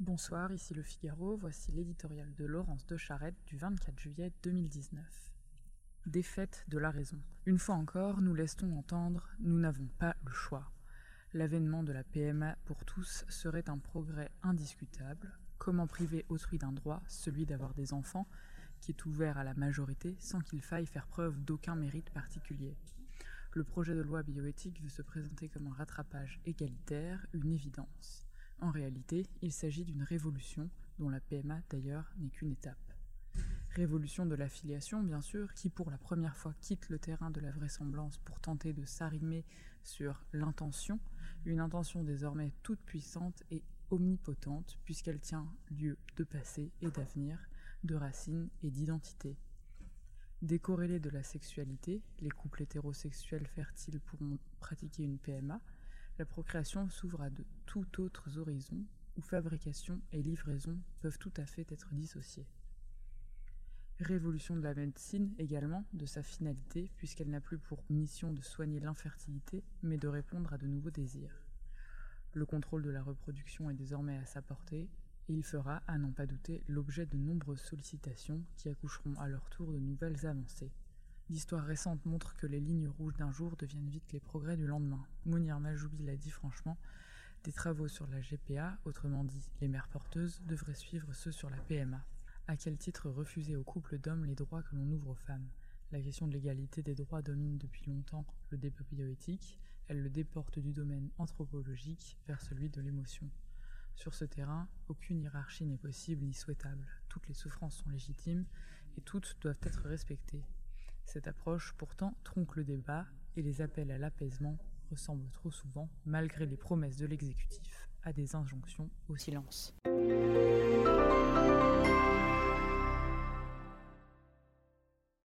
Bonsoir, ici Le Figaro, voici l'éditorial de Laurence de Charette du 24 juillet 2019. Défaite de la raison. Une fois encore, nous laissons entendre, nous n'avons pas le choix. L'avènement de la PMA pour tous serait un progrès indiscutable. Comment priver autrui d'un droit, celui d'avoir des enfants, qui est ouvert à la majorité sans qu'il faille faire preuve d'aucun mérite particulier? Le projet de loi bioéthique veut se présenter comme un rattrapage égalitaire, une évidence. En réalité, il s'agit d'une révolution, dont la PMA d'ailleurs n'est qu'une étape. Révolution de l'affiliation, bien sûr, qui pour la première fois quitte le terrain de la vraisemblance pour tenter de s'arrimer sur l'intention, une intention désormais toute puissante et omnipotente, puisqu'elle tient lieu de passé et d'avenir, de racines et d'identité. Décorrélée de la sexualité, les couples hétérosexuels fertiles pourront pratiquer une PMA, la procréation s'ouvre à de tout autres horizons où fabrication et livraison peuvent tout à fait être dissociées. Révolution de la médecine également, de sa finalité, puisqu'elle n'a plus pour mission de soigner l'infertilité, mais de répondre à de nouveaux désirs. Le contrôle de la reproduction est désormais à sa portée, et il fera, à n'en pas douter, l'objet de nombreuses sollicitations qui accoucheront à leur tour de nouvelles avancées. L'histoire récente montre que les lignes rouges d'un jour deviennent vite les progrès du lendemain. Mounir Majoubi l'a dit franchement, des travaux sur la GPA, autrement dit les mères porteuses, devraient suivre ceux sur la PMA. À quel titre refuser aux couples d'hommes les droits que l'on ouvre aux femmes? La question de l'égalité des droits domine depuis longtemps le débat bioéthique, elle le déporte du domaine anthropologique vers celui de l'émotion. Sur ce terrain, aucune hiérarchie n'est possible ni souhaitable. Toutes les souffrances sont légitimes et toutes doivent être respectées. Cette approche pourtant tronque le débat et les appels à l'apaisement ressemblent trop souvent, malgré les promesses de l'exécutif, à des injonctions au silence.